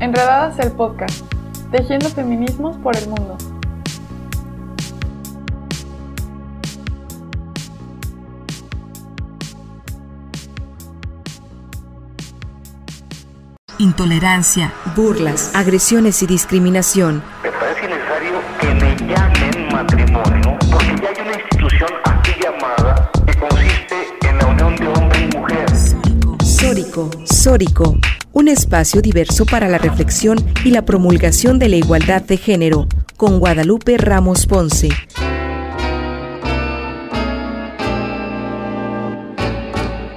Enredadas el podcast, tejiendo feminismos por el mundo. Intolerancia, burlas, agresiones y discriminación. Me parece necesario que me llamen matrimonio porque ya hay una institución aquí llamada que consiste en la unión de hombre y mujer. Sórico, Sórico, un espacio diverso para la reflexión y la promulgación de la igualdad de género, con Guadalupe Ramos Ponce.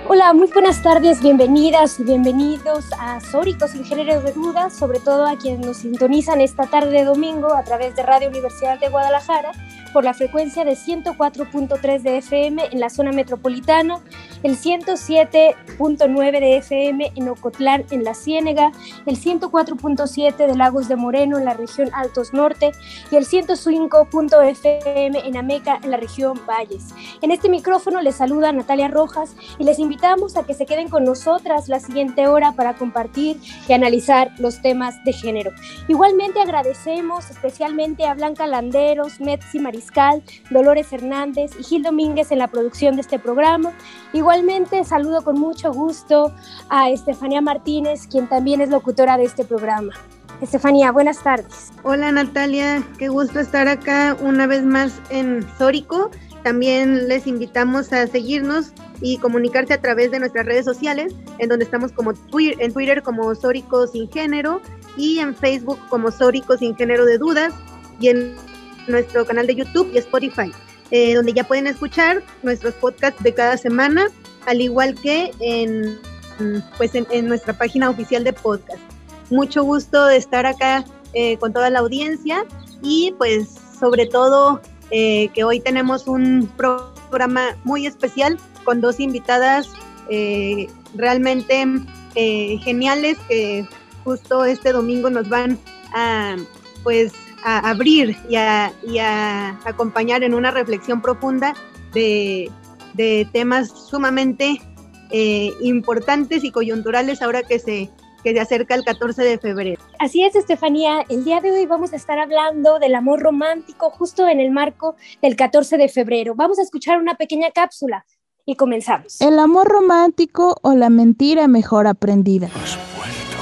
Hola, muy buenas tardes, bienvenidas y bienvenidos a Sóricos sin género de dudas, sobre todo a quienes nos sintonizan esta tarde de domingo a través de Radio Universidad de Guadalajara por la frecuencia de 104.3 de FM en la zona metropolitana, el 107.9 de FM en Ocotlán, en la Ciénega, el 104.7 de Lagos de Moreno en la región Altos Norte y el 105.fm en Ameca en la región Valles. En este micrófono les saluda Natalia Rojas y les invitamos a que se queden con nosotras la siguiente hora para compartir y analizar los temas de género. Igualmente agradecemos especialmente a Blanca Landeros, Metzi Dolores Hernández y Gil Domínguez en la producción de este programa. Igualmente saludo con mucho gusto a Estefanía Martínez, quien también es locutora de este programa. Estefanía, buenas tardes. Hola Natalia, qué gusto estar acá una vez más en Sórico. También les invitamos a seguirnos y comunicarse a través de nuestras redes sociales, en donde estamos como Twitter, en Twitter como Sórico Sin Género y en Facebook como Sórico Sin Género de Dudas y en nuestro canal de YouTube y Spotify, eh, donde ya pueden escuchar nuestros podcasts de cada semana, al igual que en, pues en, nuestra página oficial de podcast. Mucho gusto de estar acá eh, con toda la audiencia y pues sobre todo eh, que hoy tenemos un programa muy especial con dos invitadas realmente geniales que justo este domingo nos van a pues a abrir y a, y a acompañar en una reflexión profunda de, de temas sumamente eh, importantes y coyunturales ahora que se que se acerca el 14 de febrero. Así es, Estefanía. El día de hoy vamos a estar hablando del amor romántico justo en el marco del 14 de febrero. Vamos a escuchar una pequeña cápsula y comenzamos. El amor romántico o la mentira mejor aprendida. Has vuelto.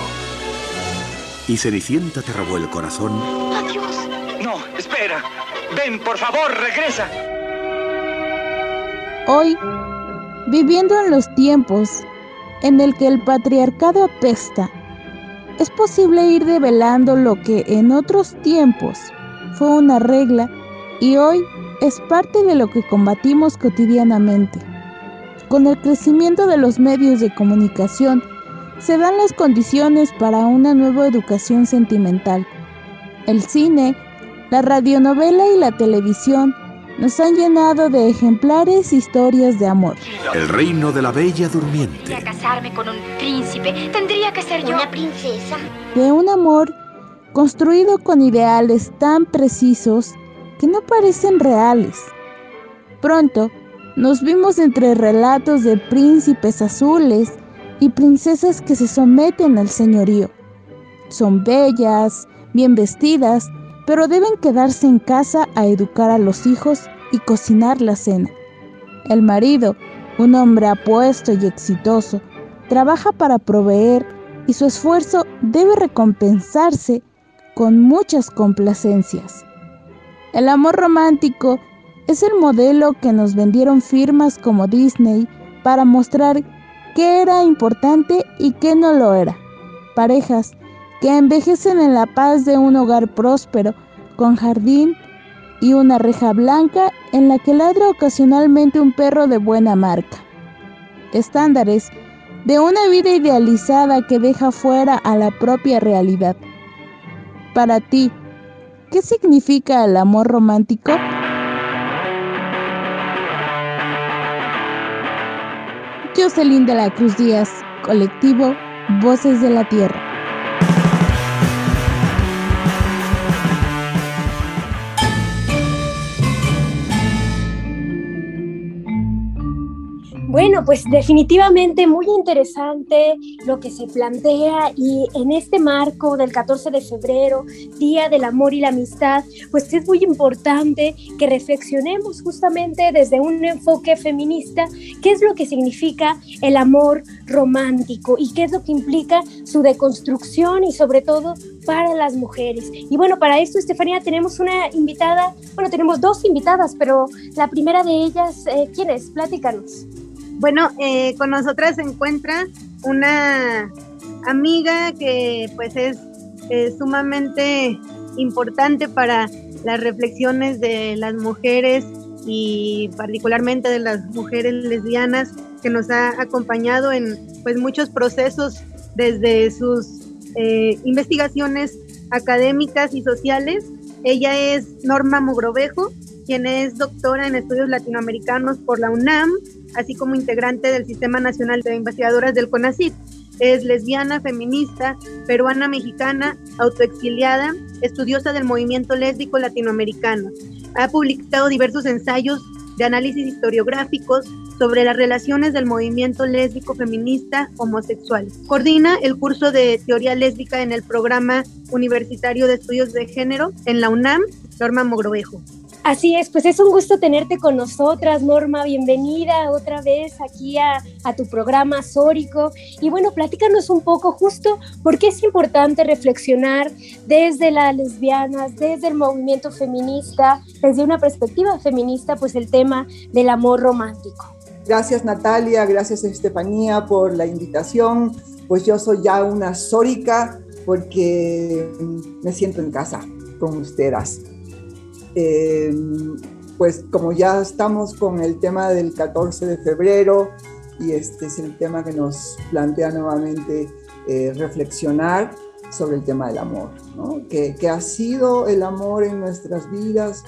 Y Cenicienta te robó el corazón. Ven, por favor, regresa. Hoy, viviendo en los tiempos en el que el patriarcado apesta, es posible ir develando lo que en otros tiempos fue una regla y hoy es parte de lo que combatimos cotidianamente. Con el crecimiento de los medios de comunicación, se dan las condiciones para una nueva educación sentimental. El cine, la radionovela y la televisión nos han llenado de ejemplares historias de amor. El reino de la bella durmiente. Quisiera casarme con un príncipe. Tendría que ser yo. Una princesa. De un amor construido con ideales tan precisos que no parecen reales. Pronto nos vimos entre relatos de príncipes azules y princesas que se someten al señorío. Son bellas, bien vestidas, pero deben quedarse en casa a educar a los hijos y cocinar la cena. El marido, un hombre apuesto y exitoso, trabaja para proveer y su esfuerzo debe recompensarse con muchas complacencias. El amor romántico es el modelo que nos vendieron firmas como Disney para mostrar qué era importante y qué no lo era. Parejas que envejecen en la paz de un hogar próspero, con jardín y una reja blanca en la que ladra ocasionalmente un perro de buena marca. Estándares de una vida idealizada que deja fuera a la propia realidad. Para ti, ¿qué significa el amor romántico? Jocelyn de la Cruz Díaz, colectivo Voces de la Tierra. Bueno, pues definitivamente muy interesante lo que se plantea y en este marco del 14 de febrero, Día del Amor y la Amistad, pues es muy importante que reflexionemos justamente desde un enfoque feminista qué es lo que significa el amor romántico y qué es lo que implica su deconstrucción y sobre todo para las mujeres. Y bueno, para esto, Estefanía, tenemos una invitada, bueno, tenemos dos invitadas, pero la primera de ellas, eh, ¿quién es? Platícanos. Bueno, eh, con nosotras se encuentra una amiga que pues es sumamente importante para las reflexiones de las mujeres y particularmente de las mujeres lesbianas que nos ha acompañado en pues muchos procesos desde sus eh, investigaciones académicas y sociales. Ella es Norma Mogrovejo, quien es doctora en estudios latinoamericanos por la UNAM así como integrante del Sistema Nacional de Investigadoras del CONACYT. Es lesbiana, feminista, peruana, mexicana, autoexiliada, estudiosa del movimiento lésbico latinoamericano. Ha publicado diversos ensayos de análisis historiográficos sobre las relaciones del movimiento lésbico feminista homosexual. Coordina el curso de teoría lésbica en el programa universitario de estudios de género en la UNAM, Norma Mogrovejo. Así es, pues es un gusto tenerte con nosotras, Norma. Bienvenida otra vez aquí a, tu programa Sórico. Y bueno, platícanos un poco justo por qué es importante reflexionar desde las lesbianas, desde el movimiento feminista, desde una perspectiva feminista, pues el tema del amor romántico. Gracias Natalia, gracias Estefanía por la invitación. Pues yo soy ya una sórica porque me siento en casa con ustedes. Eh, pues como ya estamos con el tema del 14 de febrero y este es el tema que nos plantea nuevamente eh, reflexionar sobre el tema del amor, ¿no? ¿Qué, ha sido el amor en nuestras vidas?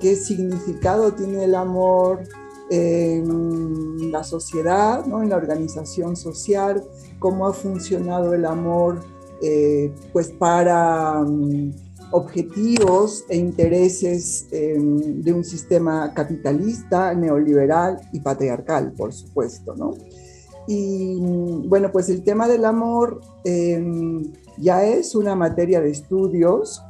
¿Qué significado tiene el amor en la sociedad, ¿no? en la organización social? ¿Cómo ha funcionado el amor eh, pues para... Mm, objetivos e intereses em, de un sistema capitalista, neoliberal y patriarcal, por supuesto, ¿no? Y bueno, pues el tema del amor em, ya es una materia de estudios.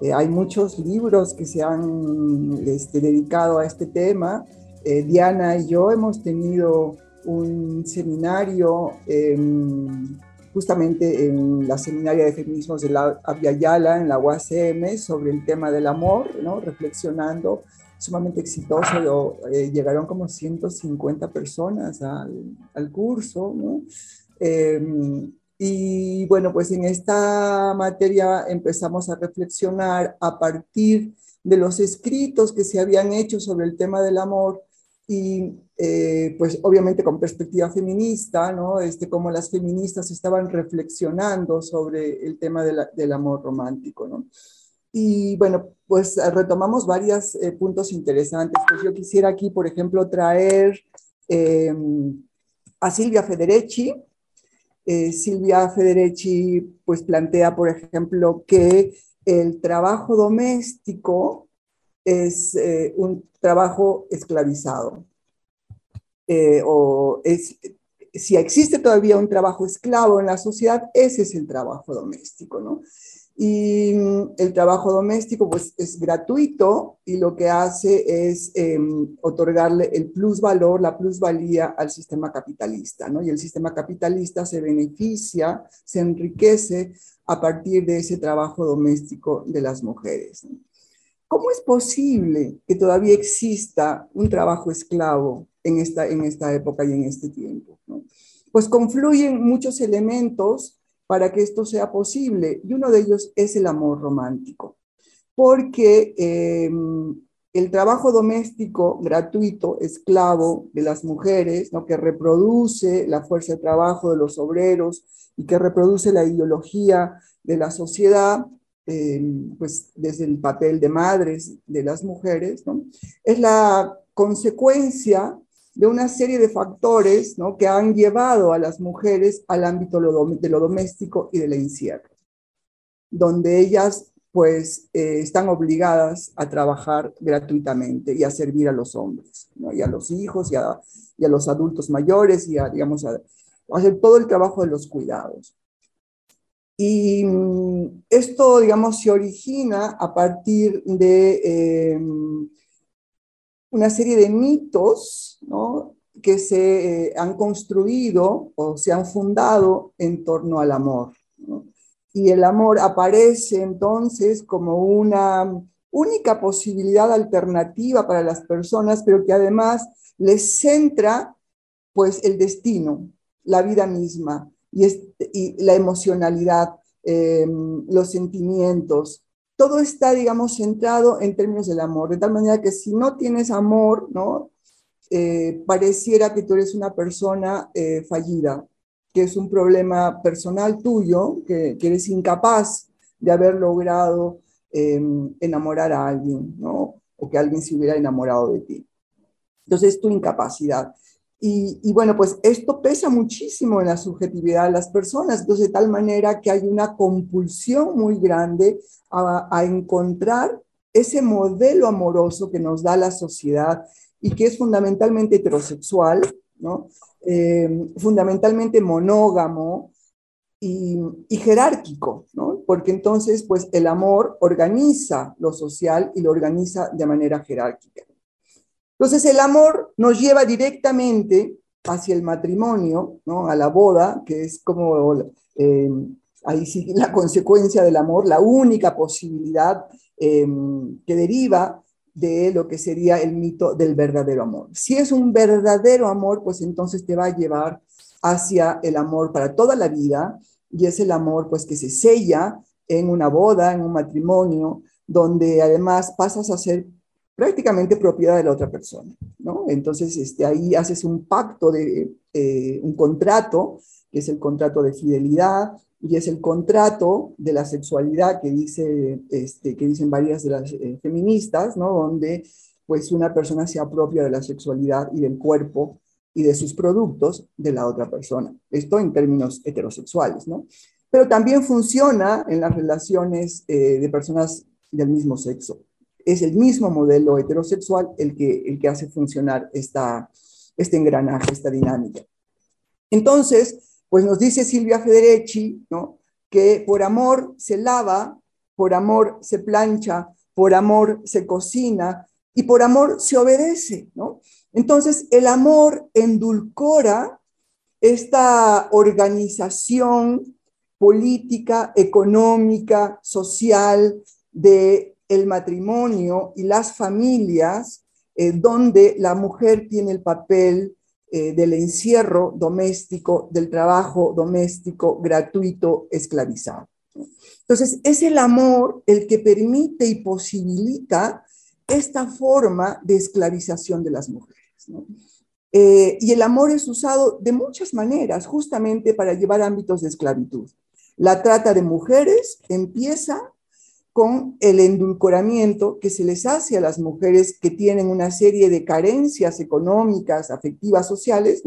Eh, hay muchos libros que se han este, dedicado a este tema. Eh, Diana y yo hemos tenido un seminario em, justamente en la seminaria de feminismos de la Yala, en la UACM, sobre el tema del amor, ¿no? reflexionando, sumamente exitoso, eh, llegaron como 150 personas al, al curso, ¿no? Em, y bueno, pues en esta materia empezamos a reflexionar a partir de los escritos que se habían hecho sobre el tema del amor y eh, pues obviamente con perspectiva feminista, ¿no? Este, como las feministas estaban reflexionando sobre el tema del amor romántico, ¿no? Y bueno, pues retomamos varios eh, puntos interesantes. Pues yo quisiera aquí, por ejemplo, traer em, a Silvia Federici. Eh, Silvia Federici pues plantea, por ejemplo, que el trabajo doméstico es eh, un trabajo esclavizado. Eh, o es, si existe todavía un trabajo esclavo en la sociedad, ese es el trabajo doméstico, ¿no? Y mm, el trabajo doméstico pues es gratuito y lo que hace es em, otorgarle el plusvalor, la plusvalía al sistema capitalista, ¿no? Y el sistema capitalista se beneficia, se enriquece a partir de ese trabajo doméstico de las mujeres. ¿Cómo es posible que todavía exista un trabajo esclavo en esta, en esta época y en este tiempo? Pues confluyen muchos elementos para que esto sea posible y uno de ellos es el amor romántico, porque em, el trabajo doméstico gratuito, esclavo de las mujeres, ¿no? que reproduce la fuerza de trabajo de los obreros y que reproduce la ideología de la sociedad, pues desde el papel de madres de las mujeres, es la consecuencia de una serie de factores que han llevado a las mujeres al ámbito de lo doméstico y del encierro, donde ellas pues eh, están obligadas a trabajar gratuitamente y a servir a los hombres, y a los hijos y a, los adultos mayores y a, a, hacer todo el trabajo de los cuidados. Y mm, esto, digamos, se origina a partir de eh, una serie de mitos ¿no? que se eh, han construido o se han fundado en torno al amor. Y el amor aparece entonces como una única posibilidad alternativa para las personas, pero que además les centra pues el destino, la vida misma y, la emocionalidad, eh, los sentimientos. Todo está, digamos, centrado en términos del amor, de tal manera que si no tienes amor, ¿no? Eh, pareciera que tú eres una persona eh, fallida, que es un problema personal tuyo, que, que eres incapaz de haber logrado em, enamorar a alguien, ¿no? O que alguien se hubiera enamorado de ti. Entonces, tu incapacidad. Y, bueno, pues esto pesa muchísimo en la subjetividad de las personas, de tal manera que hay una compulsión muy grande a, a encontrar ese modelo amoroso que nos da la sociedad y que es fundamentalmente heterosexual, ¿no? Eh, fundamentalmente monógamo y, y, jerárquico, ¿no? porque entonces pues el amor organiza lo social y lo organiza de manera jerárquica. Entonces el amor nos lleva directamente hacia el matrimonio, ¿no? a la boda, que es como eh, ahí sí, la consecuencia del amor, la única posibilidad eh, que deriva de lo que sería el mito del verdadero amor. Si es un verdadero amor, pues entonces te va a llevar hacia el amor para toda la vida y es el amor pues que se sella en una boda, en un matrimonio, donde además pasas a ser prácticamente propiedad de la otra persona, ¿no? Entonces este, ahí haces un pacto, de, eh, un contrato, que es el contrato de fidelidad, y es el contrato de la sexualidad que, dice, este, que dicen varias de las eh, feministas, ¿no? donde pues una persona se apropia de la sexualidad y del cuerpo y de sus productos de la otra persona. Esto en términos heterosexuales, ¿no? Pero también funciona en las relaciones eh, de personas del mismo sexo. Es el mismo modelo heterosexual el que, el que hace funcionar esta, este engranaje, esta dinámica. Entonces, pues nos dice Silvia Federici, ¿no? que por amor se lava, por amor se plancha, por amor se cocina y por amor se obedece. ¿no? Entonces, el amor endulcora esta organización política, económica, social de el matrimonio y las familias, eh, donde la mujer tiene el papel eh, del encierro doméstico, del trabajo doméstico gratuito, esclavizado. Entonces, es el amor el que permite y posibilita esta forma de esclavización de las mujeres. Eh, y el amor es usado de muchas maneras, justamente para llevar ámbitos de esclavitud. La trata de mujeres empieza con el endulcoramiento que se les hace a las mujeres que tienen una serie de carencias económicas, afectivas, sociales,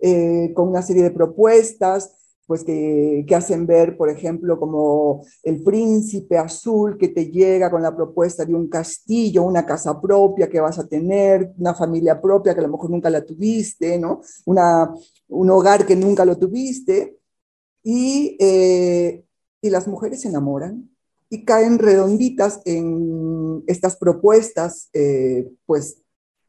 eh, con una serie de propuestas, pues que, hacen ver, por ejemplo, como el príncipe azul que te llega con la propuesta de un castillo, una casa propia que vas a tener, una familia propia que a lo mejor nunca la tuviste, ¿no? Un hogar que nunca lo tuviste, y, eh, y las mujeres se enamoran, y caen redonditas en estas propuestas, eh, pues,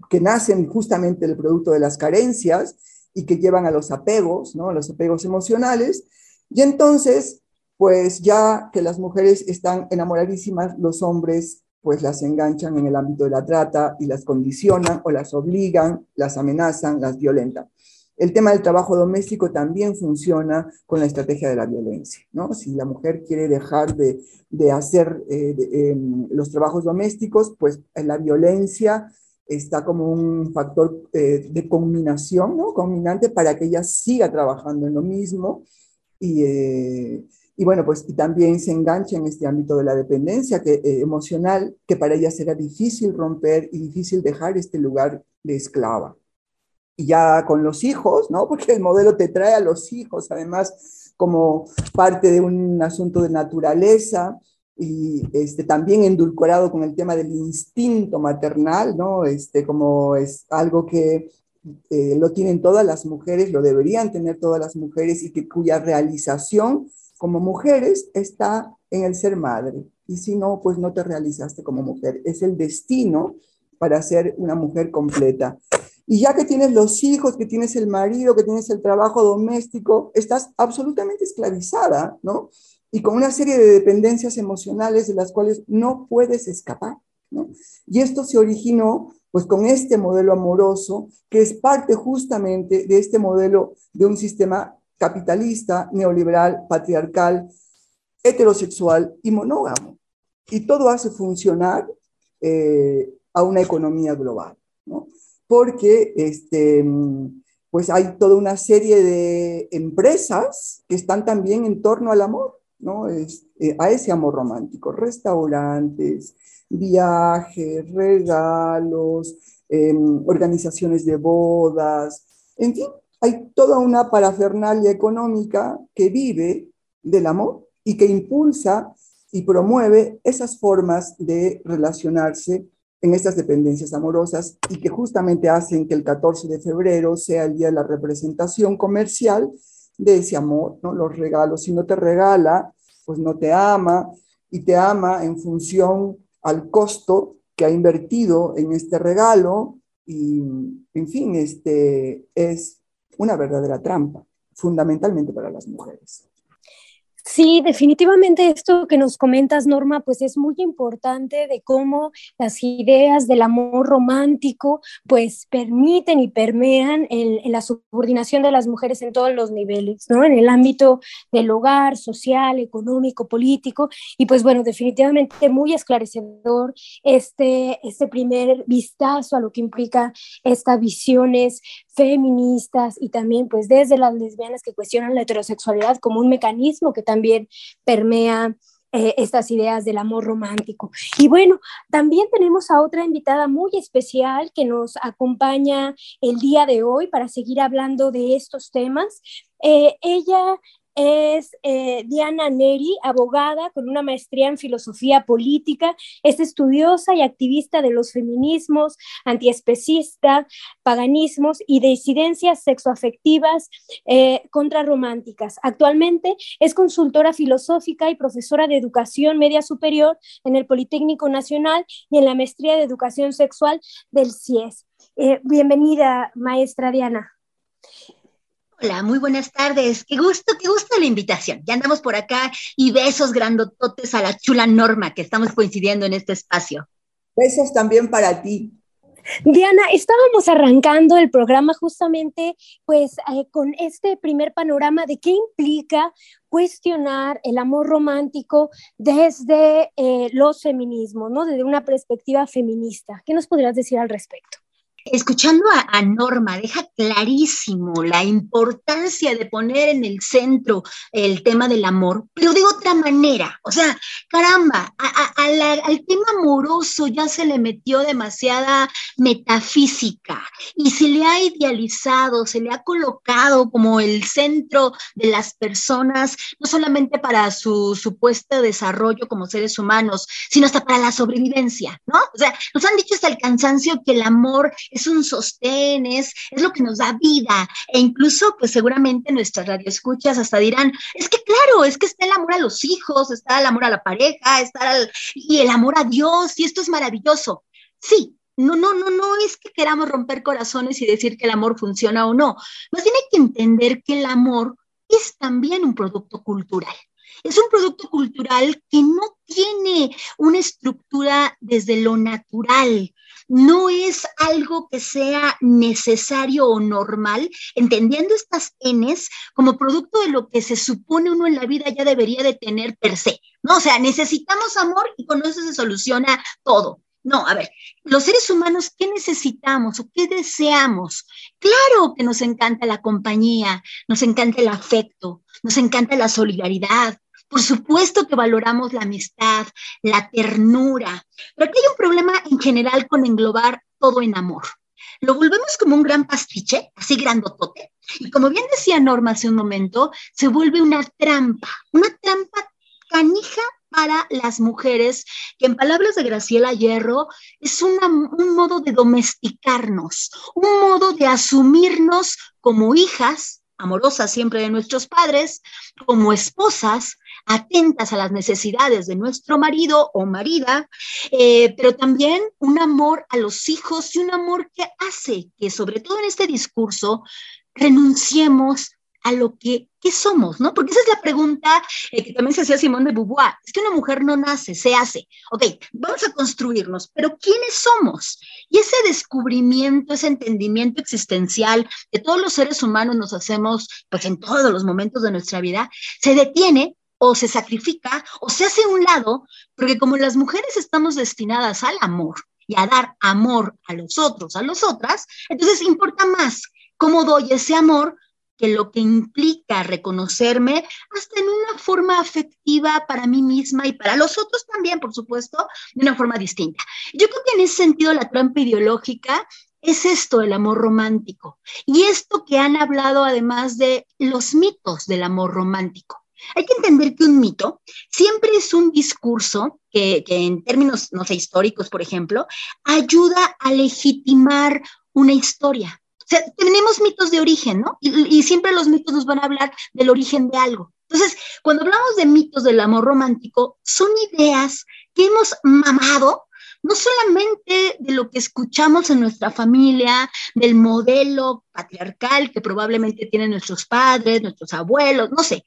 que nacen justamente del producto de las carencias y que llevan a los apegos, ¿no? los apegos emocionales. Y entonces, pues ya que las mujeres están enamoradísimas, los hombres pues las enganchan en el ámbito de la trata y las condicionan o las obligan, las amenazan, las violentan. El tema del trabajo doméstico también funciona con la estrategia de la violencia. ¿no? Si la mujer quiere dejar de, de hacer eh, de, eh, los trabajos domésticos, pues la violencia está como un factor eh, de combinación, ¿no? combinante para que ella siga trabajando en lo mismo. Y, eh, y bueno, pues y también se engancha en este ámbito de la dependencia que, eh, emocional, que para ella será difícil romper y difícil dejar este lugar de esclava ya con los hijos, ¿no? Porque el modelo te trae a los hijos, además, como parte de un asunto de naturaleza, y este, también endulcorado con el tema del instinto maternal, ¿no? Este, como es algo que eh, lo tienen todas las mujeres, lo deberían tener todas las mujeres y que cuya realización como mujeres está en el ser madre. Y si no, pues no te realizaste como mujer. Es el destino para ser una mujer completa. Y ya que tienes los hijos, que tienes el marido, que tienes el trabajo doméstico, estás absolutamente esclavizada, ¿no? Y con una serie de dependencias emocionales de las cuales no puedes escapar, ¿no? Y esto se originó pues con este modelo amoroso, que es parte justamente de este modelo de un sistema capitalista, neoliberal, patriarcal, heterosexual y monógamo. Y todo hace funcionar eh, a una economía global, ¿no? Porque este, pues hay toda una serie de empresas que están también en torno al amor, ¿no? Es, eh, a ese amor romántico, restaurantes, viajes, regalos, em, organizaciones de bodas, en fin, hay toda una parafernalia económica que vive del amor y que impulsa y promueve esas formas de relacionarse en estas dependencias amorosas y que justamente hacen que el 14 de febrero sea el día de la representación comercial de ese amor, ¿no? Los regalos, si no te regala, pues no te ama y te ama en función al costo que ha invertido en este regalo y, en fin, este es una verdadera trampa, fundamentalmente para las mujeres. Sí, definitivamente esto que nos comentas, Norma, pues es muy importante de cómo las ideas del amor romántico pues permiten y permean en, la subordinación de las mujeres en todos los niveles, ¿no? En el ámbito del hogar, social, económico, político, y pues bueno, definitivamente muy esclarecedor este, este primer vistazo a lo que implica estas visiones feministas y también pues desde las lesbianas que cuestionan la heterosexualidad como un mecanismo que también permea eh, estas ideas del amor romántico. Y bueno, también tenemos a otra invitada muy especial que nos acompaña el día de hoy para seguir hablando de estos temas. Eh, ella es eh, Diana Neri, abogada con una maestría en filosofía política, es estudiosa y activista de los feminismos, antiespecista, paganismos y disidencias sexoafectivas eh, contrarrománticas. Actualmente es consultora filosófica y profesora de educación media superior en el Politécnico Nacional y en la maestría de educación sexual del CIES. Eh, bienvenida, maestra Diana. Hola, muy buenas tardes. Qué gusto, qué gusto la invitación. Ya andamos por acá y besos grandototes a la chula Norma, que estamos coincidiendo en este espacio. Besos también para ti. Diana, estábamos arrancando el programa justamente pues eh, con este primer panorama de qué implica cuestionar el amor romántico desde eh, los feminismos, ¿no? Desde una perspectiva feminista. ¿Qué nos podrías decir al respecto? Escuchando a, Norma, deja clarísimo la importancia de poner en el centro el tema del amor, pero de otra manera. O sea, caramba, al tema amoroso ya se le metió demasiada metafísica y se le ha idealizado, se le ha colocado como el centro de las personas, no solamente para su supuesto desarrollo como seres humanos, sino hasta para la sobrevivencia, ¿no? O sea, nos han dicho hasta el cansancio que el amor un sostén, es, lo que nos da vida. E incluso, pues seguramente nuestras radioescuchas hasta dirán, es que claro, es que está el amor a los hijos, está el amor a la pareja, está el, y el amor a Dios, y esto es maravilloso. Sí, no, no, no, no es que queramos romper corazones y decir que el amor funciona o no. Más bien hay que entender que el amor es también un producto cultural. Es un producto cultural que no tiene una estructura desde lo natural, no es algo que sea necesario o normal, entendiendo estas Ns como producto de lo que se supone uno en la vida ya debería de tener per se, ¿no? O sea, necesitamos amor y con eso se soluciona todo. No, a ver, los seres humanos, ¿qué necesitamos o qué deseamos? Claro que nos encanta la compañía, nos encanta el afecto, nos encanta la solidaridad, por supuesto que valoramos la amistad, la ternura, pero aquí hay un problema en general con englobar todo en amor. Lo volvemos como un gran pastiche, así grandotote, y como bien decía Norma hace un momento, se vuelve una trampa, una trampa canija para las mujeres, que en palabras de Graciela Hierro, es un modo de domesticarnos, un modo de asumirnos como hijas, amorosas siempre de nuestros padres, como esposas, atentas a las necesidades de nuestro marido o marida, eh, pero también un amor a los hijos y un amor que hace que, sobre todo en este discurso, renunciemos a lo que somos, ¿no? Porque esa es la pregunta eh, que también se hacía Simón de Beauvoir. Es que una mujer no nace, se hace. Ok, vamos a construirnos, pero ¿quiénes somos? Y ese descubrimiento, ese entendimiento existencial que todos los seres humanos nos hacemos, pues en todos los momentos de nuestra vida, se detiene o se sacrifica o se hace a un lado, porque como las mujeres estamos destinadas al amor y a dar amor a los otros, a las otras, entonces importa más cómo doy ese amor que lo que implica reconocerme hasta en una forma afectiva para mí misma y para los otros también, por supuesto, de una forma distinta. Yo creo que en ese sentido la trampa ideológica es esto, el amor romántico. Y esto que han hablado además de los mitos del amor romántico. Hay que entender que un mito siempre es un discurso que, que, en términos, no sé, históricos, por ejemplo, ayuda a legitimar una historia. Sea, tenemos mitos de origen, ¿no? Y, siempre los mitos nos van a hablar del origen de algo. Entonces, cuando hablamos de mitos del amor romántico, son ideas que hemos mamado no solamente de lo que escuchamos en nuestra familia, del modelo patriarcal que probablemente tienen nuestros padres, nuestros abuelos, no sé,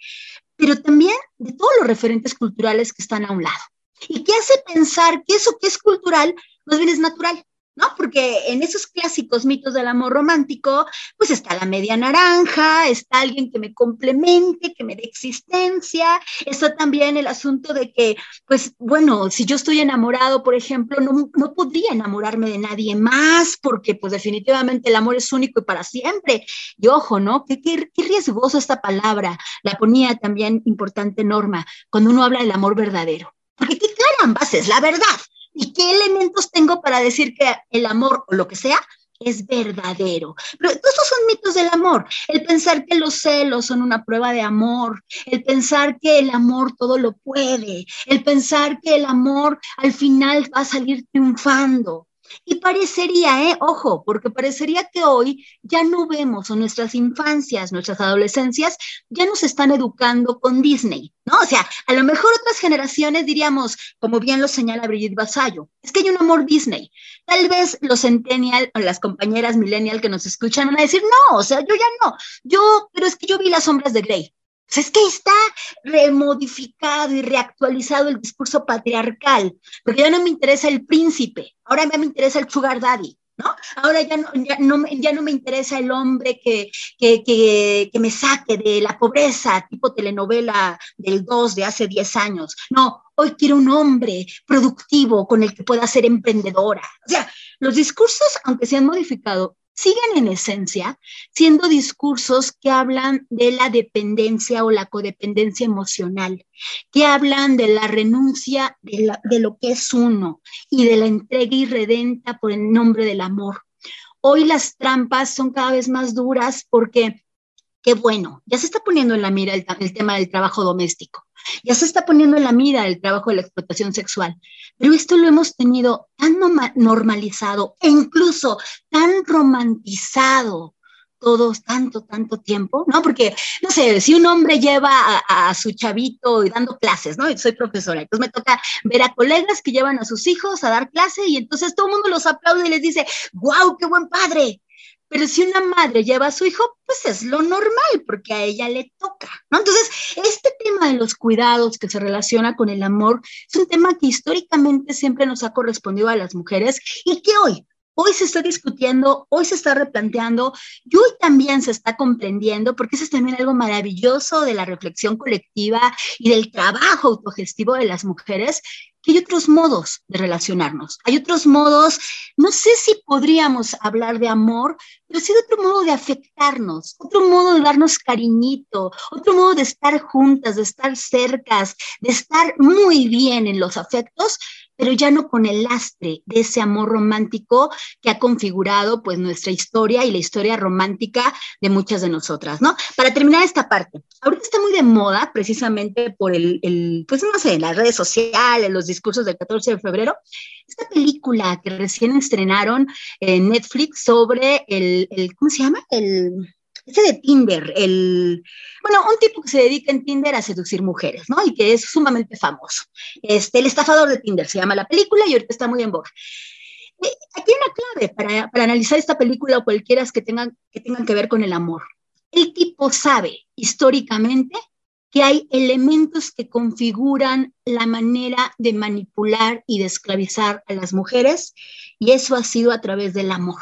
pero también de todos los referentes culturales que están a un lado. Y que hace pensar que eso que es cultural más bien es natural. ¿No? Porque en esos clásicos mitos del amor romántico, pues está la media naranja, está alguien que me complemente, que me dé existencia, está también el asunto de que, pues bueno, si yo estoy enamorado, por ejemplo, no, no podría enamorarme de nadie más, porque pues definitivamente el amor es único y para siempre. Y ojo, ¿no? Qué, qué, qué riesgoso esta palabra, la ponía también importante Norma, cuando uno habla del amor verdadero. Porque qué carambas es la verdad. ¿Y qué elementos tengo para decir que el amor o lo que sea es verdadero. Pero todos son mitos del amor. El pensar que los celos son una prueba de amor, el pensar que el amor todo lo puede, el pensar que el amor al final va a salir triunfando. Y parecería, ¿eh? ojo, porque parecería que hoy ya no vemos, o nuestras infancias, nuestras adolescencias, ya nos están educando con Disney, ¿no? O sea, a lo mejor otras generaciones diríamos, como bien lo señala Brigitte Basayo, es que hay un amor Disney. Tal vez los centennial, o las compañeras millennial que nos escuchan van a decir, no, o sea, yo ya no, yo, pero es que yo vi las sombras de Grey. Pues es que está remodificado y reactualizado el discurso patriarcal, porque ya no me interesa el príncipe, ahora me interesa el sugar daddy. ¿No? Ahora ya no, ya no, ya no me interesa el hombre que, que, que, que, me saque de la pobreza, tipo telenovela del 2 de hace 10 años. No, hoy quiero un hombre productivo con el que pueda ser emprendedora. O sea, los discursos, aunque se han modificado, siguen en esencia siendo discursos que hablan de la dependencia o la codependencia emocional, que hablan de la renuncia de, lo que es uno y de la entrega irredenta por el nombre del amor. Hoy las trampas son cada vez más duras porque qué bueno, ya se está poniendo en la mira el, tema del trabajo doméstico, ya se está poniendo en la mira el trabajo de la explotación sexual, pero esto lo hemos tenido tan normalizado e incluso tan romantizado todos tanto, tanto tiempo, ¿no? Porque, no sé, si un hombre lleva a, su chavito y dando clases, ¿no? Soy profesora, entonces me toca ver a colegas que llevan a sus hijos a dar clase y entonces todo el mundo los aplaude y les dice, wow, qué buen padre. Pero si una madre lleva a su hijo, pues es lo normal, porque a ella le toca, ¿no? Entonces, este tema de los cuidados que se relaciona con el amor es un tema que históricamente siempre nos ha correspondido a las mujeres y que hoy, hoy se está discutiendo, hoy se está replanteando y hoy también se está comprendiendo, porque eso es también algo maravilloso de la reflexión colectiva y del trabajo autogestivo de las mujeres, hay otros modos de relacionarnos, hay otros modos, no sé si podríamos hablar de amor, pero sí de otro modo de afectarnos, otro modo de darnos cariñito, otro modo de estar juntas, de estar cercas, de estar muy bien en los afectos, pero ya no con el lastre de ese amor romántico que ha configurado pues nuestra historia y la historia romántica de muchas de nosotras, ¿no? Para terminar esta parte, ahorita está muy de moda precisamente por el, el pues no sé, las redes sociales, los discursos del 14 de febrero, esta película que recién estrenaron en Netflix sobre el, el ¿cómo se llama? El ese de Tinder, el, bueno, un tipo que se dedica en Tinder a seducir mujeres, ¿no? Y que es sumamente famoso. Este, el estafador de Tinder se llama la película y ahorita está muy en boga. Eh, aquí hay una clave para, para, analizar esta película o cualquiera que tengan, que tengan que ver con el amor. El tipo sabe históricamente que hay elementos que configuran la manera de manipular y de esclavizar a las mujeres y eso ha sido a través del amor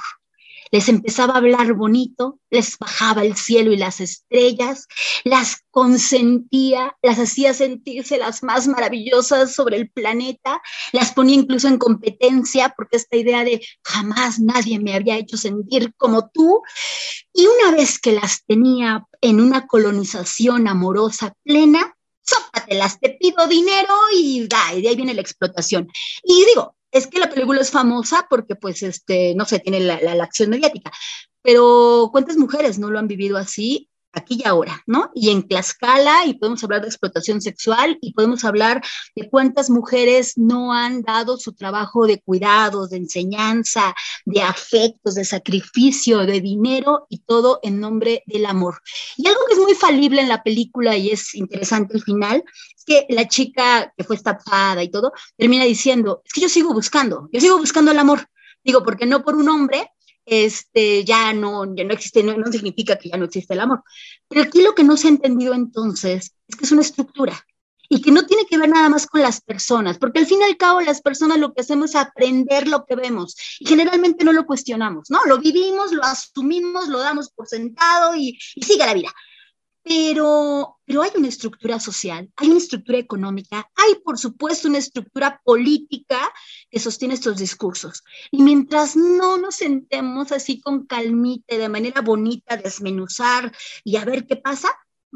les empezaba a hablar bonito, les bajaba el cielo y las estrellas, las consentía, las hacía sentirse las más maravillosas sobre el planeta, las ponía incluso en competencia, porque esta idea de jamás nadie me había hecho sentir como tú, y una vez que las tenía en una colonización amorosa plena, sópatelas, te pido dinero y, da, y de ahí viene la explotación. Y digo, es que la película es famosa porque, pues, este, no sé, tiene la, la, acción mediática, pero ¿cuántas mujeres no lo han vivido así? Aquí y ahora, ¿no? Y en Tlaxcala, y podemos hablar de explotación sexual, y podemos hablar de cuántas mujeres no han dado su trabajo de cuidados, de enseñanza, de afectos, de sacrificio, de dinero, y todo en nombre del amor. Y algo que es muy falible en la película y es interesante el final, que la chica que fue estafada y todo, termina diciendo, es que yo sigo buscando, yo sigo buscando el amor. Digo, porque no por un hombre, este, ya no, ya no existe, no, no significa que ya no existe el amor. Pero aquí lo que no se ha entendido entonces es que es una estructura y que no tiene que ver nada más con las personas, porque al fin y al cabo las personas lo que hacemos es aprender lo que vemos y generalmente no lo cuestionamos, ¿no? Lo vivimos, lo asumimos, lo damos por sentado y, y sigue la vida pero, pero hay una estructura social, hay una estructura económica, hay por supuesto una estructura política que sostiene estos discursos. Y mientras no nos sentemos así con calmite, de manera bonita, desmenuzar y a ver qué pasa,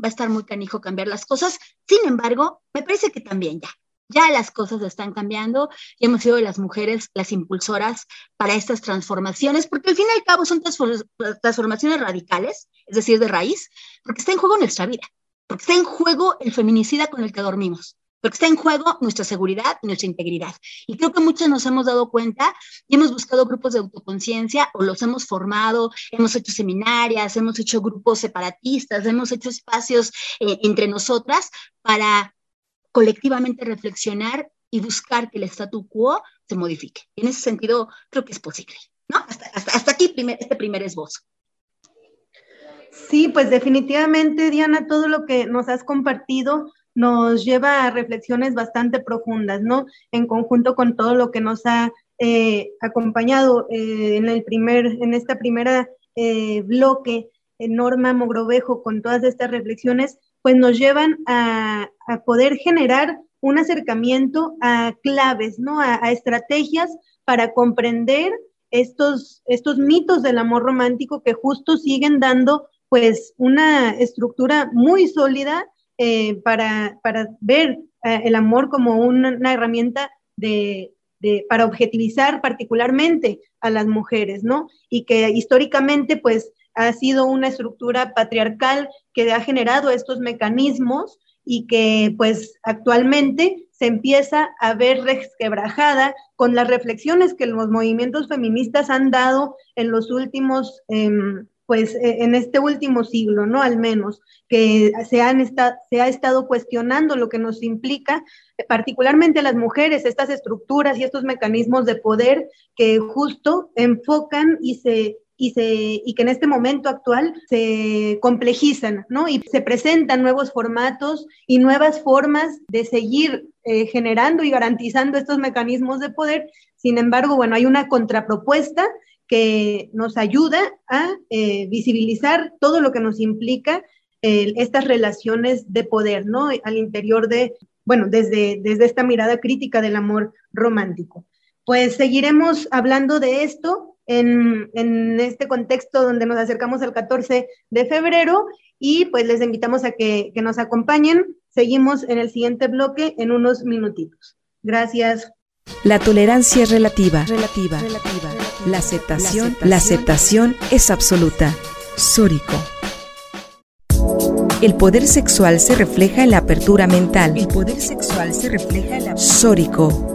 va a estar muy canijo cambiar las cosas. Sin embargo, me parece que también ya ya las cosas están cambiando y hemos sido las mujeres las impulsoras para estas transformaciones, porque al fin y al cabo son transformaciones radicales, es decir, de raíz, porque está en juego nuestra vida, porque está en juego el feminicida con el que dormimos, porque está en juego nuestra seguridad y nuestra integridad. Y creo que muchos nos hemos dado cuenta y hemos buscado grupos de autoconciencia o los hemos formado, hemos hecho seminarias, hemos hecho grupos separatistas, hemos hecho espacios eh, entre nosotras para colectivamente reflexionar y buscar que el statu quo se modifique. En ese sentido, creo que es posible. ¿no? Hasta, hasta, hasta aquí primer, este primer esbozo. Sí, pues definitivamente, Diana, todo lo que nos has compartido nos lleva a reflexiones bastante profundas, ¿no? En conjunto con todo lo que nos ha eh, acompañado eh, en el primer, en esta primera eh, bloque, Norma Mogrovejo, con todas estas reflexiones, pues nos llevan a, poder generar un acercamiento a claves, ¿no? A, estrategias para comprender estos, estos mitos del amor romántico que justo siguen dando pues una estructura muy sólida eh, para, ver eh, el amor como una, herramienta de, de, para objetivizar particularmente a las mujeres, ¿no? Y que históricamente pues ha sido una estructura patriarcal que ha generado estos mecanismos y que pues actualmente se empieza a ver resquebrajada con las reflexiones que los movimientos feministas han dado en los últimos, em, pues e, en este último siglo, ¿no? Al menos, que se, han se ha estado cuestionando lo que nos implica, particularmente las mujeres, estas estructuras y estos mecanismos de poder que justo enfocan y se y, que en este momento actual se complejizan, ¿no? Y se presentan nuevos formatos y nuevas formas de seguir eh, generando y garantizando estos mecanismos de poder. Sin embargo, bueno, hay una contrapropuesta que nos ayuda a eh, visibilizar todo lo que nos implica estas relaciones de poder, ¿no? Al interior de, bueno, desde, desde esta mirada crítica del amor romántico. Pues seguiremos hablando de esto en, en, este contexto donde nos acercamos al 14 de febrero y pues les invitamos a que, que nos acompañen. Seguimos en el siguiente bloque en unos minutitos. Gracias. La tolerancia es relativa. relativa. relativa. La, aceptación, la aceptación, es absoluta. Sórico. El poder sexual se refleja en la apertura mental. El poder sexual se refleja en la... Sórico.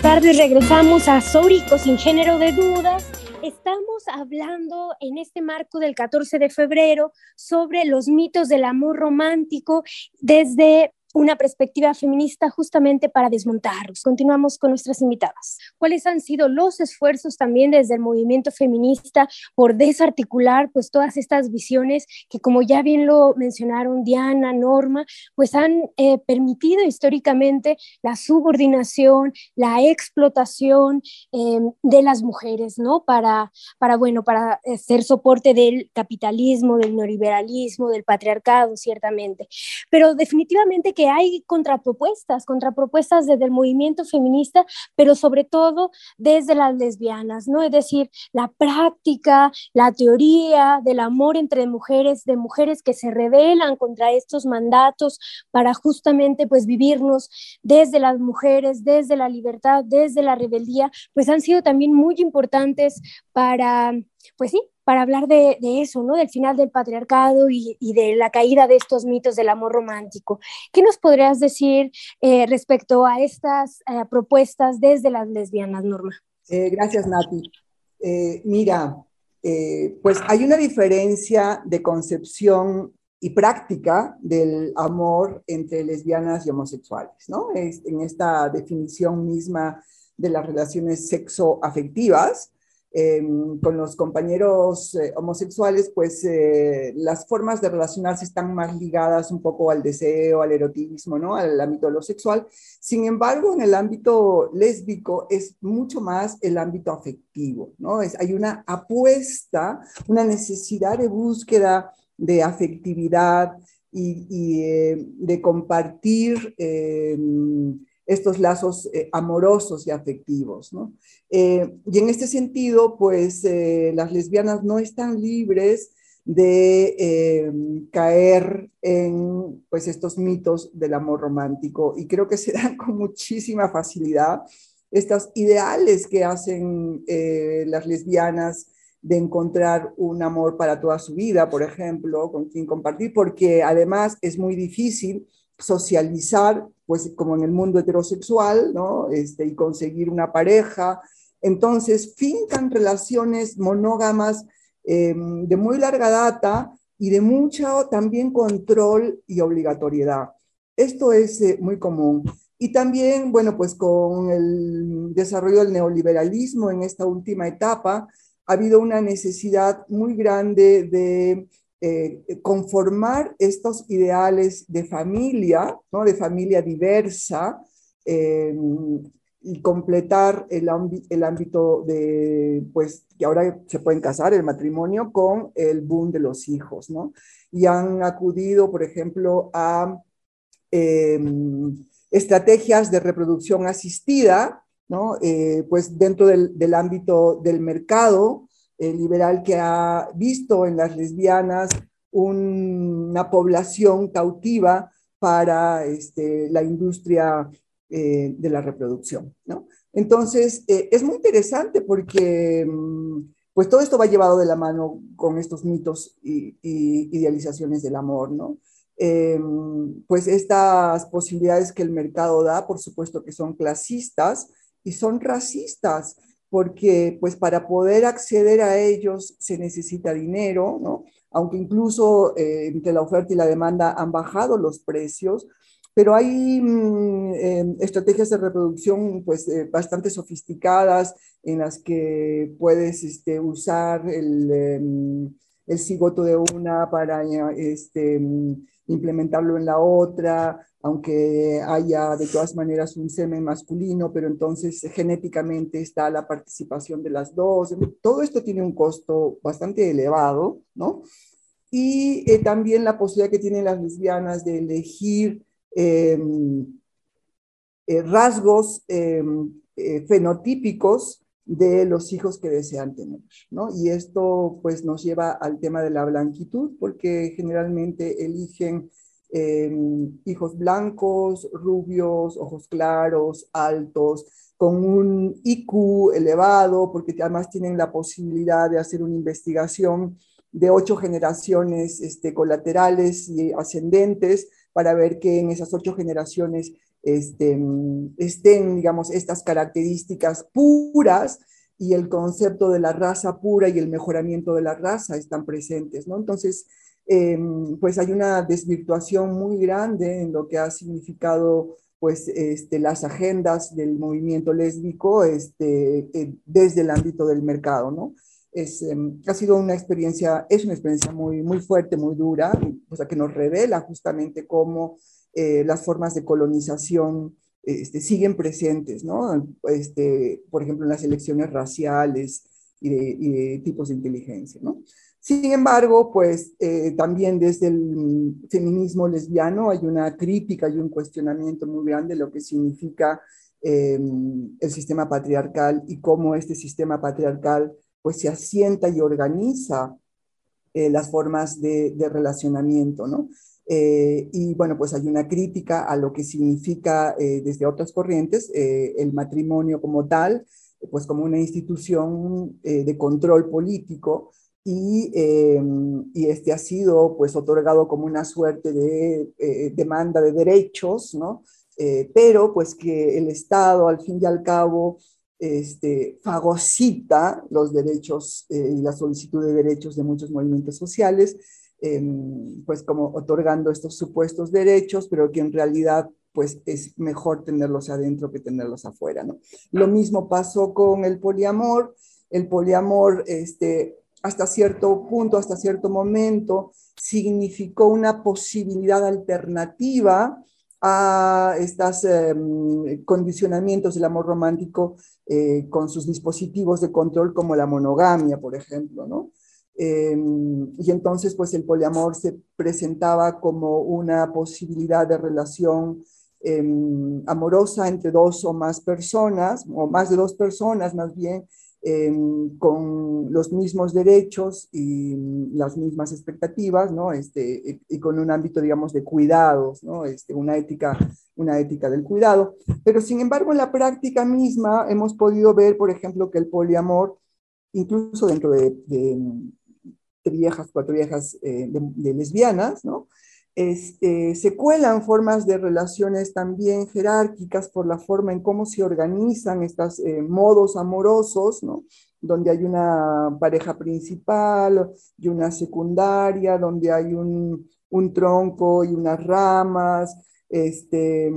Buenas tardes, regresamos a Sórico sin género de dudas. Estamos hablando en este marco del 14 de febrero sobre los mitos del amor romántico desde una perspectiva feminista justamente para desmontarlos. Continuamos con nuestras invitadas. ¿Cuáles han sido los esfuerzos también desde el movimiento feminista por desarticular pues todas estas visiones que como ya bien lo mencionaron Diana, Norma, pues han eh, permitido históricamente la subordinación, la explotación em, de las mujeres, ¿no? Para, para bueno, para eh, ser soporte del capitalismo, del neoliberalismo, del patriarcado, ciertamente. Pero definitivamente que hay contrapropuestas, contrapropuestas desde el movimiento feminista, pero sobre todo desde las lesbianas, ¿no? Es decir, la práctica, la teoría del amor entre mujeres, de mujeres que se rebelan contra estos mandatos para justamente pues vivirnos desde las mujeres, desde la libertad, desde la rebeldía, pues han sido también muy importantes para, pues sí, para hablar de, eso, ¿no? Del final del patriarcado y, de la caída de estos mitos del amor romántico. ¿Qué nos podrías decir eh, respecto a estas eh, propuestas desde las lesbianas, Norma? Eh, gracias, Nati. mira, pues hay una diferencia de concepción y práctica del amor entre lesbianas y homosexuales, ¿no? Es, en esta definición misma de las relaciones sexoafectivas, Em, con los compañeros eh, homosexuales, pues eh, las formas de relacionarse están más ligadas un poco al deseo, al erotismo, ¿no? Al ámbito de lo sexual. Sin embargo, en el ámbito lésbico es mucho más el ámbito afectivo, ¿no? Es, hay una apuesta, una necesidad de búsqueda de afectividad, y, eh, de compartir estos lazos amorosos y afectivos. ¿no? y en este sentido, pues las lesbianas no están libres de eh, caer en pues, estos mitos del amor romántico. Y creo que se dan con muchísima facilidad estos ideales que hacen eh, las lesbianas de encontrar un amor para toda su vida, por ejemplo, con quien compartir, porque además es muy difícil socializar, pues como en el mundo heterosexual, ¿no? Este, y conseguir una pareja. Entonces, fincan relaciones monógamas eh, de muy larga data y de mucho también control y obligatoriedad. Esto es eh, muy común. Y también, bueno, pues con el desarrollo del neoliberalismo en esta última etapa, ha habido una necesidad muy grande de eh, conformar estos ideales de familia, ¿no? de familia diversa, y completar el, el ámbito de, pues, que ahora se pueden casar, el matrimonio, con el boom de los hijos, ¿no? Y han acudido, por ejemplo, a em, estrategias de reproducción asistida, ¿no? Eh, pues dentro del, ámbito del mercado liberal que ha visto en las lesbianas una población cautiva para este, la industria eh, de la reproducción, ¿no? Entonces, eh, es muy interesante porque mm, pues todo esto va llevado de la mano con estos mitos y, idealizaciones del amor, ¿no? Em, pues estas posibilidades que el mercado da, por supuesto que son clasistas y son racistas, porque pues para poder acceder a ellos se necesita dinero, ¿no? Aunque incluso eh, entre la oferta y la demanda han bajado los precios, pero hay mm, em, estrategias de reproducción pues, eh, bastante sofisticadas en las que puedes este, usar el, em, el, cigoto de una para este, mm, implementarlo en la otra, aunque haya de todas maneras un semen masculino, pero entonces genéticamente está la participación de las dos. Todo esto tiene un costo bastante elevado, ¿no? Y eh, también la posibilidad que tienen las lesbianas de elegir Em, eh, rasgos em, eh, fenotípicos de los hijos que desean tener, ¿no? Y esto pues nos lleva al tema de la blanquitud, porque generalmente eligen em, hijos blancos, rubios, ojos claros, altos, con un IQ elevado, porque además tienen la posibilidad de hacer una investigación de ocho generaciones este, colaterales y ascendentes para ver que en esas ocho generaciones este, estén, digamos, estas características puras y el concepto de la raza pura y el mejoramiento de la raza están presentes, ¿no? Entonces, em, pues hay una desvirtuación muy grande en lo que ha significado pues este, las agendas del movimiento lésbico este, eh, desde el ámbito del mercado, ¿no? Es, em, ha sido una experiencia, es una experiencia muy, muy fuerte, muy dura, o que nos revela justamente cómo eh, las formas de colonización este, siguen presentes, ¿no? Este, por ejemplo, en las elecciones raciales y de, tipos de inteligencia, ¿no? Sin embargo, pues eh, también desde el feminismo lesbiano hay una crítica y un cuestionamiento muy grande de lo que significa em, el sistema patriarcal y cómo este sistema patriarcal pues se asienta y organiza eh, las formas de, relacionamiento, ¿no? Eh, y bueno, pues hay una crítica a lo que significa eh, desde otras corrientes el matrimonio como tal, pues como una institución de control político y, y, este ha sido pues otorgado como una suerte de demanda de derechos, ¿no? pero pues que el Estado al fin y al cabo este, fagocita los derechos eh, y la solicitud de derechos de muchos movimientos sociales, em, pues como otorgando estos supuestos derechos, pero que en realidad pues es mejor tenerlos adentro que tenerlos afuera. Lo mismo pasó con el poliamor, el poliamor este, hasta cierto punto, hasta cierto momento, significó una posibilidad alternativa a estos em, condicionamientos del amor romántico eh, con sus dispositivos de control como la monogamia, por ejemplo, ¿no? Em, y entonces, pues el poliamor se presentaba como una posibilidad de relación em, amorosa entre dos o más personas, o más de dos personas más bien, em, con los mismos derechos y las mismas expectativas, ¿no? Este, y con un ámbito, digamos, de cuidados, ¿no? Este, una, ética, una ética del cuidado. Pero, sin embargo, en la práctica misma hemos podido ver, por ejemplo, que el poliamor, incluso dentro de viejas, cuatro viejas eh, de, lesbianas, ¿no? Este, se cuelan formas de relaciones también jerárquicas por la forma en cómo se organizan estos eh, modos amorosos, ¿no? donde hay una pareja principal y una secundaria, donde hay un, tronco y unas ramas, este,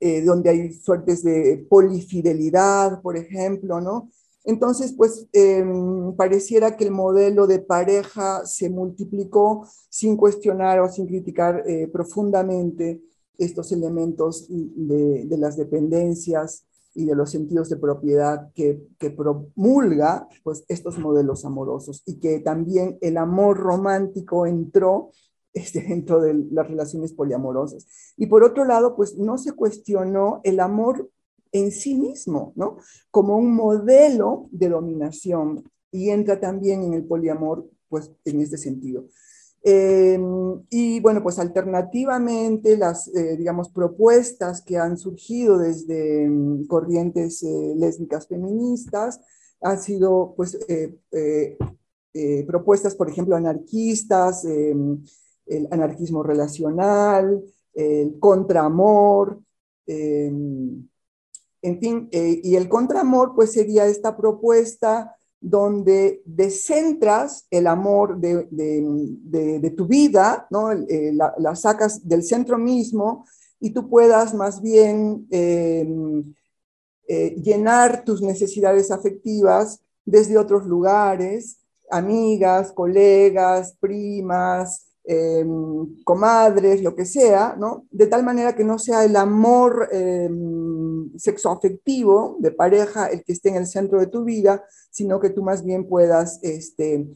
eh, donde hay suertes de polifidelidad, por ejemplo, ¿no? Entonces, pues em, pareciera que el modelo de pareja se multiplicó sin cuestionar o sin criticar eh, profundamente estos elementos de, las dependencias y de los sentidos de propiedad que, promulga pues, estos modelos amorosos y que también el amor romántico entró este, dentro de las relaciones poliamorosas. Y por otro lado, pues no se cuestionó el amor en sí mismo, ¿no? Como un modelo de dominación y entra también en el poliamor, pues en este sentido. Em, y bueno, pues alternativamente las, eh, digamos, propuestas que han surgido desde em, corrientes eh, lésbicas feministas han sido, pues, eh, propuestas, por ejemplo, anarquistas, em, el anarquismo relacional, el contraamor, en fin, eh, y el contraamor pues sería esta propuesta donde descentras el amor de, tu vida, ¿no? Eh, la, sacas del centro mismo y tú puedas más bien em, eh, llenar tus necesidades afectivas desde otros lugares, amigas, colegas, primas, em, comadres, lo que sea, ¿no? De tal manera que no sea el amor em, sexo afectivo de pareja el que esté en el centro de tu vida, sino que tú más bien puedas este,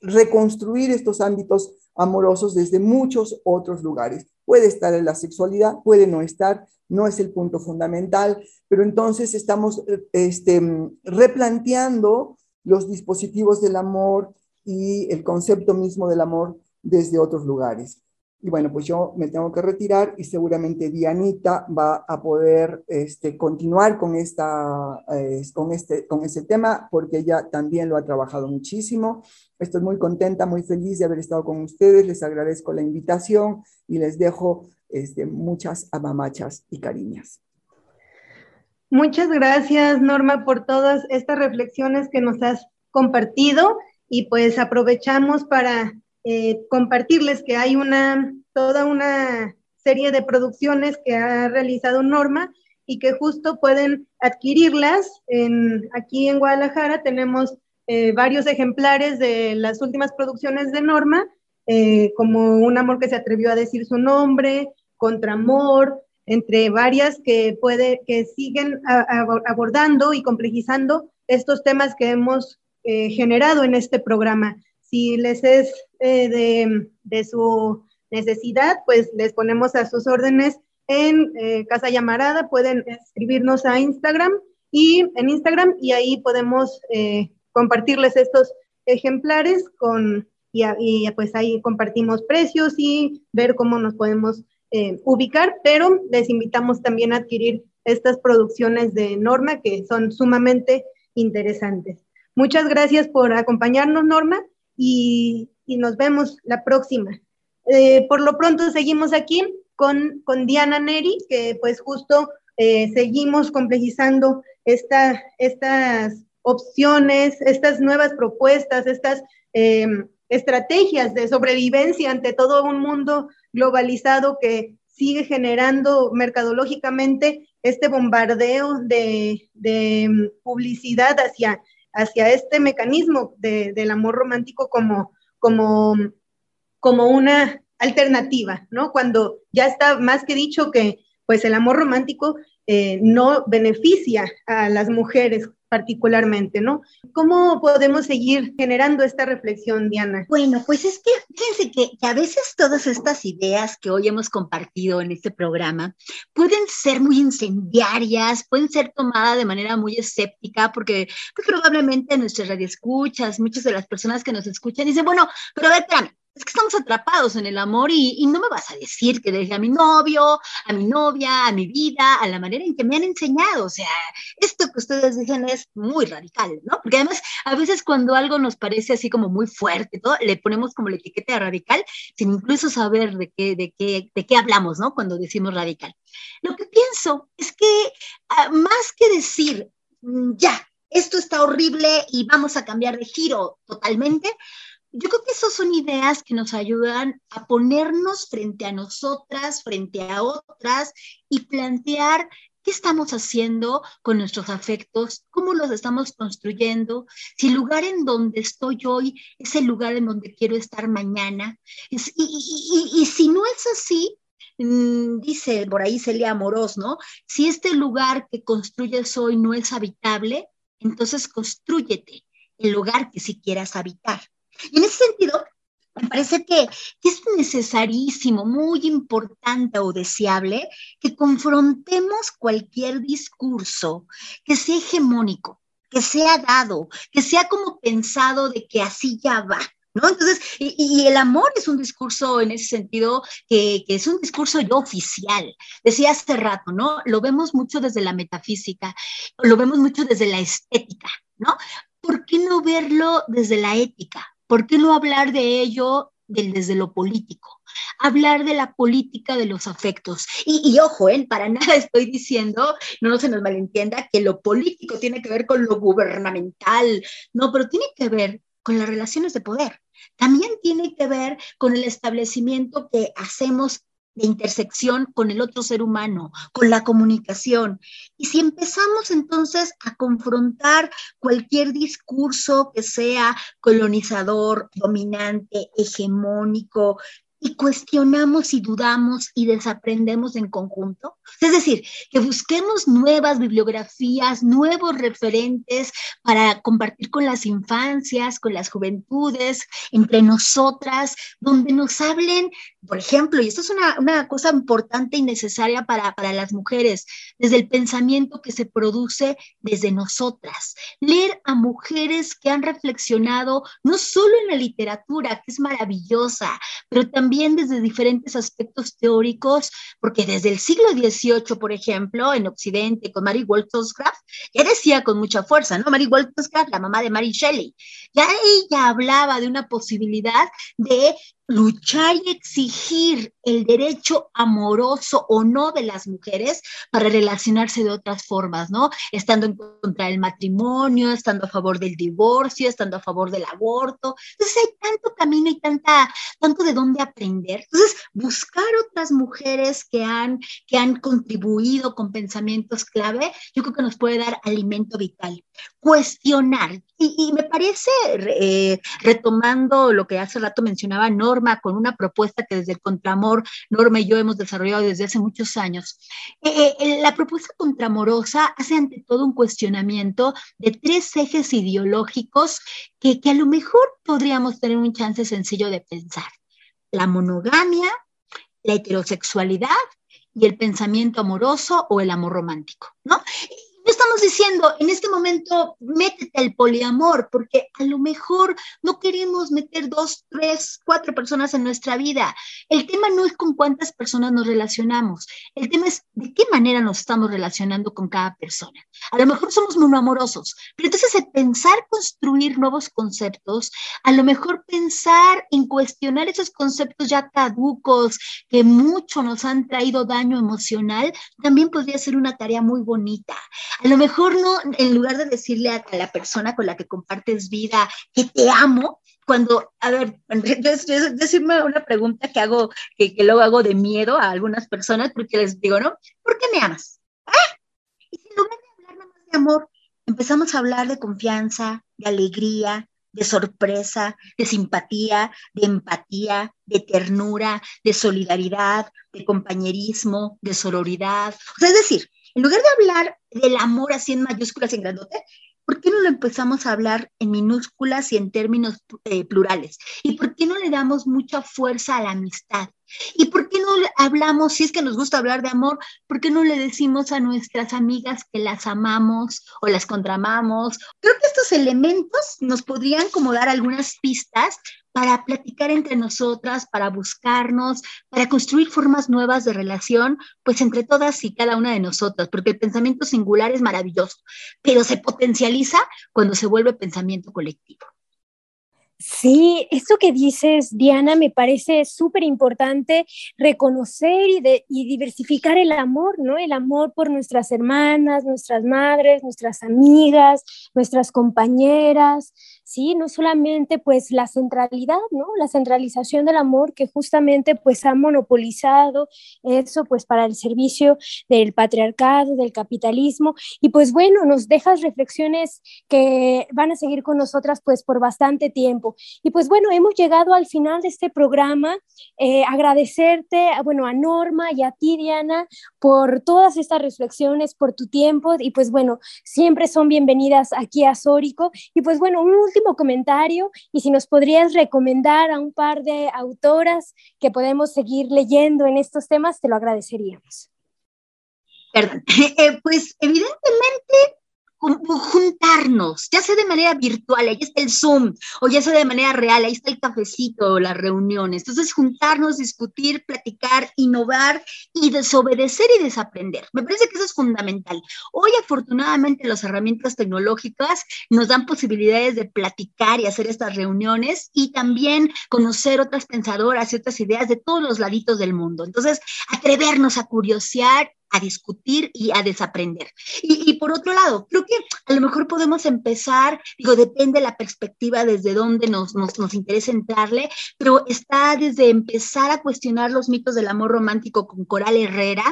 reconstruir estos ámbitos amorosos desde muchos otros lugares. Puede estar en la sexualidad, puede no estar, no es el punto fundamental, pero entonces estamos este, replanteando los dispositivos del amor y el concepto mismo del amor desde otros lugares. Y bueno, pues yo me tengo que retirar y seguramente Dianita va a poder este, continuar con, esta, eh, con, este, con este tema porque ella también lo ha trabajado muchísimo. Estoy muy contenta, muy feliz de haber estado con ustedes. Les agradezco la invitación y les dejo este, muchas amamachas y cariñas. Muchas gracias, Norma, por todas estas reflexiones que nos has compartido y pues aprovechamos para eh, compartirles que hay una, toda una serie de producciones que ha realizado Norma y que justo pueden adquirirlas. En, aquí en Guadalajara tenemos eh, varios ejemplares de las últimas producciones de Norma, eh, como Un amor que se atrevió a decir su nombre, Contra Amor, entre varias que, puede, que siguen abordando y complejizando estos temas que hemos generado en este programa. Si les es eh, de, su necesidad, pues les ponemos a sus órdenes en eh, Casa Llamarada. Pueden escribirnos a Instagram y en Instagram y ahí podemos eh, compartirles estos ejemplares con y, y, pues ahí compartimos precios y ver cómo nos podemos ubicar, pero les invitamos también a adquirir estas producciones de Norma que son sumamente interesantes. Muchas gracias por acompañarnos, Norma y, nos vemos la próxima. Eh, por lo pronto seguimos aquí con, con Diana Neri, que pues justo eh, seguimos complejizando esta, estas opciones, estas nuevas propuestas, estas em, estrategias de sobrevivencia ante todo un mundo globalizado que sigue generando mercadológicamente este bombardeo de, de em, publicidad hacia hacia este mecanismo del amor romántico como, como, como una alternativa, ¿no? Cuando ya está más que dicho que pues el amor romántico eh, no beneficia a las mujeres particularmente, ¿no? ¿Cómo podemos seguir generando esta reflexión, Diana? Bueno, pues es que fíjense que, a veces todas estas ideas que hoy hemos compartido en este programa pueden ser muy incendiarias, pueden ser tomadas de manera muy escéptica, porque pues, probablemente nuestras radioescuchas, muchas de las personas que nos escuchan dicen, bueno, pero a ver, espérame, es que estamos atrapados en el amor y, no me vas a decir que desde a mi novio, a mi novia, a mi vida, a la manera en que me han enseñado. O sea, esto que ustedes dicen es muy radical, ¿no? Porque además, a veces cuando algo nos parece así como muy fuerte, todo, le ponemos como la etiqueta de radical sin incluso saber de qué, de qué, de qué hablamos, ¿no? Cuando decimos radical. Lo que pienso es que ah, más que decir, mm, ya, esto está horrible y vamos a cambiar de giro totalmente, yo creo que esas son ideas que nos ayudan a ponernos frente a nosotras, frente a otras y plantear qué estamos haciendo con nuestros afectos, cómo los estamos construyendo, si el lugar en donde estoy hoy es el lugar en donde quiero estar mañana. y, si no es así, mm, dice por ahí Celia Amorós, ¿no? Si este lugar que construyes hoy no es habitable, entonces construyete el lugar que sí quieras habitar. Y en ese sentido, me parece que, es necesarísimo, muy importante o deseable que confrontemos cualquier discurso que sea hegemónico, que sea dado, que sea como pensado de que así ya va. ¿No? Entonces, y, el amor es un discurso en ese sentido que, que, es un discurso yo oficial. Decía hace rato, ¿no? Lo vemos mucho desde la metafísica, lo vemos mucho desde la estética, ¿no? ¿Por qué no verlo desde la ética? ¿Por qué no hablar de ello desde lo político? Hablar de la política de los afectos. Y, ojo, ¿eh? para nada estoy diciendo, no se nos malentienda, que lo político tiene que ver con lo gubernamental. No, pero tiene que ver con las relaciones de poder. También tiene que ver con el establecimiento que hacemos de intersección con el otro ser humano, con la comunicación. Y si empezamos entonces a confrontar cualquier discurso que sea colonizador, dominante, hegemónico, y cuestionamos y dudamos y desaprendemos en conjunto. Es decir, que busquemos nuevas bibliografías, nuevos referentes para compartir con las infancias, con las juventudes, entre nosotras, donde nos hablen, por ejemplo, y esto es una, una cosa importante y necesaria para, para las mujeres, desde el pensamiento que se produce desde nosotras. Leer a mujeres que han reflexionado no solo en la literatura, que es maravillosa, pero también también desde diferentes aspectos teóricos, porque desde el siglo XVIII, por ejemplo, en Occidente, con Mary Wollstonecraft, ya decía con mucha fuerza, ¿no? Mary Wollstonecraft, la mamá de Mary Shelley, ya ella hablaba de una posibilidad de luchar y exigir el derecho amoroso o no de las mujeres para relacionarse de otras formas, ¿no? Estando en contra del matrimonio, estando a favor del divorcio, estando a favor del aborto. Entonces hay tanto camino y tanta, tanto de dónde aprender. Entonces, buscar otras mujeres que han, que han contribuido con pensamientos clave, yo creo que nos puede dar alimento vital. Cuestionar. Y, me parece, eh, retomando lo que hace rato mencionaba Norma, con una propuesta que desde el Contramor, Norma y yo hemos desarrollado desde hace muchos años. Eh, eh, la propuesta contramorosa hace ante todo un cuestionamiento de tres ejes ideológicos que, que a lo mejor podríamos tener un chance sencillo de pensar. La monogamia, la heterosexualidad y el pensamiento amoroso o el amor romántico, ¿no? Estamos diciendo, en este momento, métete al poliamor, porque a lo mejor no queremos meter dos, tres, cuatro personas en nuestra vida. El tema no es con cuántas personas nos relacionamos, el tema es de qué manera nos estamos relacionando con cada persona. A lo mejor somos monoamorosos, pero entonces el pensar construir nuevos conceptos, a lo mejor pensar en cuestionar esos conceptos ya caducos que mucho nos han traído daño emocional, también podría ser una tarea muy bonita. A lo mejor no, en lugar de decirle a, la persona con la que compartes vida que te amo, cuando, a ver, decirme una pregunta que hago, que, que, luego hago de miedo a algunas personas, porque les digo, ¿no? ¿Por qué me amas? ¿Ah? Y si lugar de hablar de amor, empezamos a hablar de confianza, de alegría, de sorpresa, de simpatía, de empatía, de ternura, de solidaridad, de compañerismo, de sororidad. Es decir, en lugar de hablar del amor así en mayúsculas en grandote, ¿por qué no lo empezamos a hablar en minúsculas y en términos eh, plurales? ¿Y por qué no le damos mucha fuerza a la amistad? ¿Y por qué no hablamos, si es que nos gusta hablar de amor, por qué no le decimos a nuestras amigas que las amamos o las contramamos? Creo que estos elementos nos podrían como dar algunas pistas para platicar entre nosotras, para buscarnos, para construir formas nuevas de relación, pues entre todas y cada una de nosotras, porque el pensamiento singular es maravilloso, pero se potencializa cuando se vuelve pensamiento colectivo. Sí, esto que dices, Diana, me parece súper importante reconocer y, y, diversificar el amor, ¿no? El amor por nuestras hermanas, nuestras madres, nuestras amigas, nuestras compañeras, ¿sí? No solamente pues la centralidad, ¿no? La centralización del amor que justamente pues ha monopolizado eso pues para el servicio del patriarcado, del capitalismo y pues bueno, nos dejas reflexiones que van a seguir con nosotras pues por bastante tiempo. Y pues bueno, hemos llegado al final de este programa. Eh, agradecerte, bueno, a Norma y a ti, Diana, por todas estas reflexiones, por tu tiempo y pues bueno, siempre son bienvenidas aquí a Sórico. Y pues bueno, un último comentario y si nos podrías recomendar a un par de autoras que podemos seguir leyendo en estos temas, te lo agradeceríamos. Eh, pues evidentemente juntarnos, ya sea de manera virtual, ahí está el Zoom, o ya sea de manera real, ahí está el cafecito, las reuniones. Entonces, juntarnos, discutir, platicar, innovar y desobedecer y desaprender. Me parece que eso es fundamental. Hoy, afortunadamente, las herramientas tecnológicas nos dan posibilidades de platicar y hacer estas reuniones y también conocer otras pensadoras y otras ideas de todos los laditos del mundo. Entonces, atrevernos a curiosear a discutir y a desaprender. Y, por otro lado, creo que a lo mejor podemos empezar, digo, depende de la perspectiva desde donde nos, nos, nos interesa entrarle, pero está desde empezar a cuestionar los mitos del amor romántico con Coral Herrera,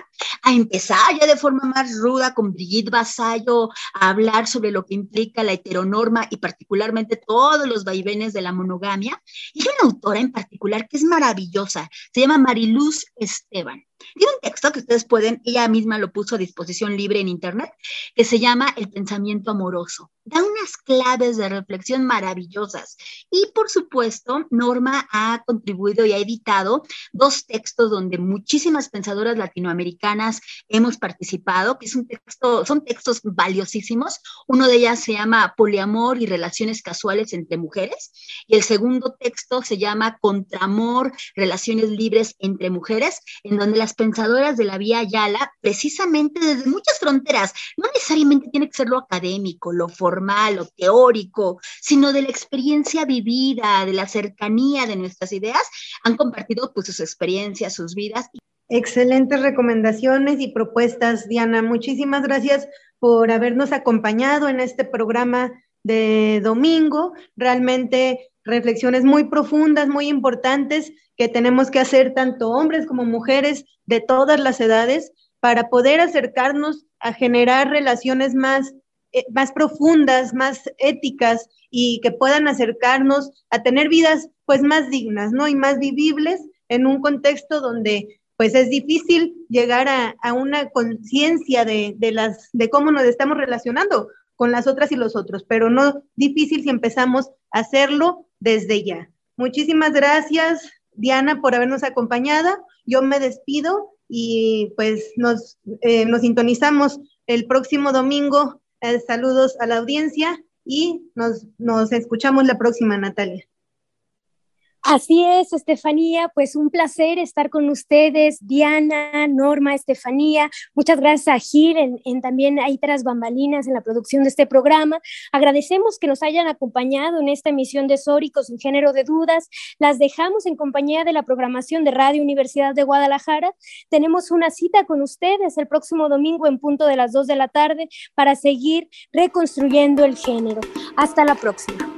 a empezar ya de forma más ruda con Brigitte Basallo, a hablar sobre lo que implica la heteronorma y particularmente todos los vaivenes de la monogamia. Y hay una autora en particular que es maravillosa, se llama Mariluz Esteban. Tiene un texto que ustedes pueden, ella misma lo puso a disposición libre en Internet, que se llama El pensamiento amoroso. Da unas claves de reflexión maravillosas. Y por supuesto, Norma ha contribuido y ha editado dos textos donde muchísimas pensadoras latinoamericanas hemos participado, que es un texto, son textos valiosísimos. Uno de ellas se llama Poliamor y relaciones casuales entre mujeres. Y el segundo texto se llama Contramor, relaciones libres entre mujeres, en donde las pensadoras de la vía Yala, precisamente desde muchas fronteras, no necesariamente tiene que ser lo académico, lo formal, lo teórico, sino de la experiencia vivida, de la cercanía de nuestras ideas, han compartido pues sus experiencias, sus vidas. Excelentes recomendaciones y propuestas, Diana. Muchísimas gracias por habernos acompañado en este programa de domingo. Realmente reflexiones muy profundas, muy importantes que tenemos que hacer tanto hombres como mujeres de todas las edades para poder acercarnos a generar relaciones más, eh, más profundas, más éticas y que puedan acercarnos a tener vidas pues más dignas, ¿no? Y más vivibles en un contexto donde pues es difícil llegar a, a una conciencia de, de, de cómo nos estamos relacionando con las otras y los otros, pero no difícil si empezamos a hacerlo desde ya. Muchísimas gracias, Diana, por habernos acompañado. Yo me despido y pues nos, eh, nos sintonizamos el próximo domingo. Eh, saludos a la audiencia y nos, nos escuchamos la próxima, Natalia. Así es, Estefanía, pues un placer estar con ustedes, Diana, Norma, Estefanía. Muchas gracias a Gil en, también ahí tras bambalinas en la producción de este programa. Agradecemos que nos hayan acompañado en esta emisión de Sóricos sin género de dudas. Las dejamos en compañía de la programación de Radio Universidad de Guadalajara. Tenemos una cita con ustedes el próximo domingo en punto de las 2 de la tarde para seguir reconstruyendo el género. Hasta la próxima.